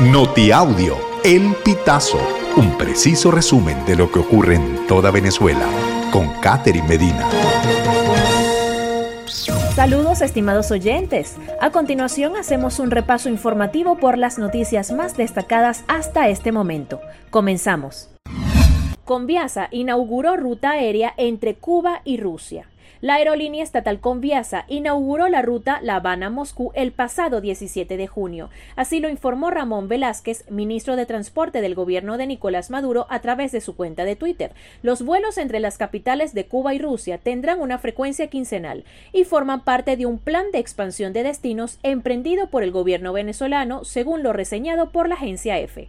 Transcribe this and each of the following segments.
Notiaudio, El Pitazo, un preciso resumen de lo que ocurre en toda Venezuela, con Catherine Medina. Saludos estimados oyentes. A continuación hacemos un repaso informativo por las noticias más destacadas hasta este momento. Comenzamos. Conviasa inauguró ruta aérea entre Cuba y Rusia. La aerolínea estatal Conviasa inauguró la ruta La Habana-Moscú el pasado 17 de junio. Así lo informó Ramón Velázquez, ministro de Transporte del gobierno de Nicolás Maduro, a través de su cuenta de Twitter. Los vuelos entre las capitales de Cuba y Rusia tendrán una frecuencia quincenal y forman parte de un plan de expansión de destinos emprendido por el gobierno venezolano, según lo reseñado por la agencia EFE.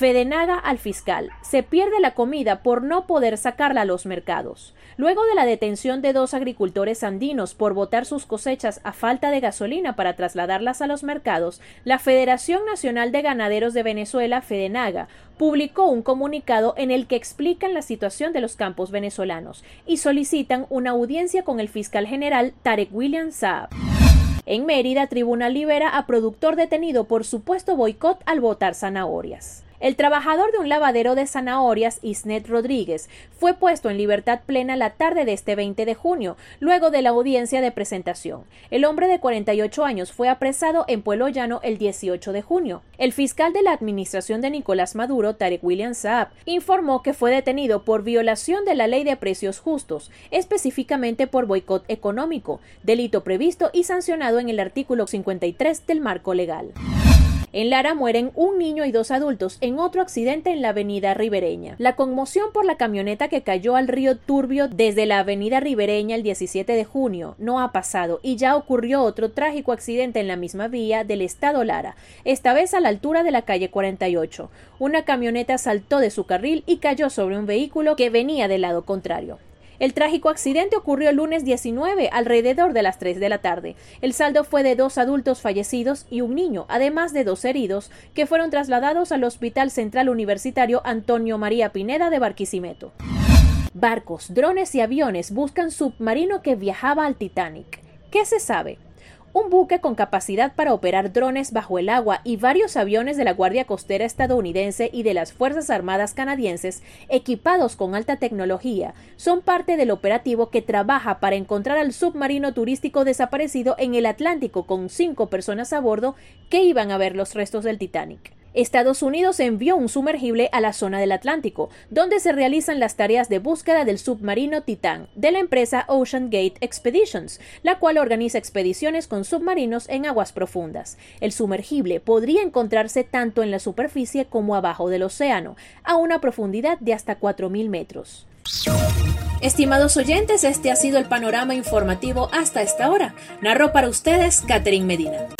Fedenaga al fiscal. Se pierde la comida por no poder sacarla a los mercados. Luego de la detención de dos agricultores andinos por botar sus cosechas a falta de gasolina para trasladarlas a los mercados, la Federación Nacional de Ganaderos de Venezuela, Fedenaga, publicó un comunicado en el que explican la situación de los campos venezolanos y solicitan una audiencia con el fiscal general Tarek William Saab. En Mérida, tribunal libera a productor detenido por supuesto boicot al botar zanahorias. El trabajador de un lavadero de zanahorias, Isnet Rodríguez, fue puesto en libertad plena la tarde de este 20 de junio, luego de la audiencia de presentación. El hombre de 48 años fue apresado en Pueblo Llano el 18 de junio. El fiscal de la administración de Nicolás Maduro, Tarek William Saab, informó que fue detenido por violación de la ley de precios justos, específicamente por boicot económico, delito previsto y sancionado en el artículo 53 del marco legal. En Lara mueren un niño y dos adultos en otro accidente en la avenida ribereña. La conmoción por la camioneta que cayó al río Turbio desde la avenida ribereña el 17 de junio no ha pasado y ya ocurrió otro trágico accidente en la misma vía del estado Lara, esta vez a la altura de la calle 48. Una camioneta saltó de su carril y cayó sobre un vehículo que venía del lado contrario. El trágico accidente ocurrió el lunes 19 alrededor de las 3 de la tarde. El saldo fue de dos adultos fallecidos y un niño, además de dos heridos, que fueron trasladados al Hospital Central Universitario Antonio María Pineda de Barquisimeto. Barcos, drones y aviones buscan submarino que viajaba al Titanic. ¿Qué se sabe? Un buque con capacidad para operar drones bajo el agua y varios aviones de la Guardia Costera estadounidense y de las Fuerzas Armadas canadienses equipados con alta tecnología son parte del operativo que trabaja para encontrar al submarino turístico desaparecido en el Atlántico con cinco personas a bordo que iban a ver los restos del Titanic. Estados Unidos envió un sumergible a la zona del Atlántico, donde se realizan las tareas de búsqueda del submarino Titán de la empresa Ocean Gate Expeditions, la cual organiza expediciones con submarinos en aguas profundas. El sumergible podría encontrarse tanto en la superficie como abajo del océano, a una profundidad de hasta 4.000 metros. Estimados oyentes, este ha sido el panorama informativo hasta esta hora. Narró para ustedes Catherine Medina.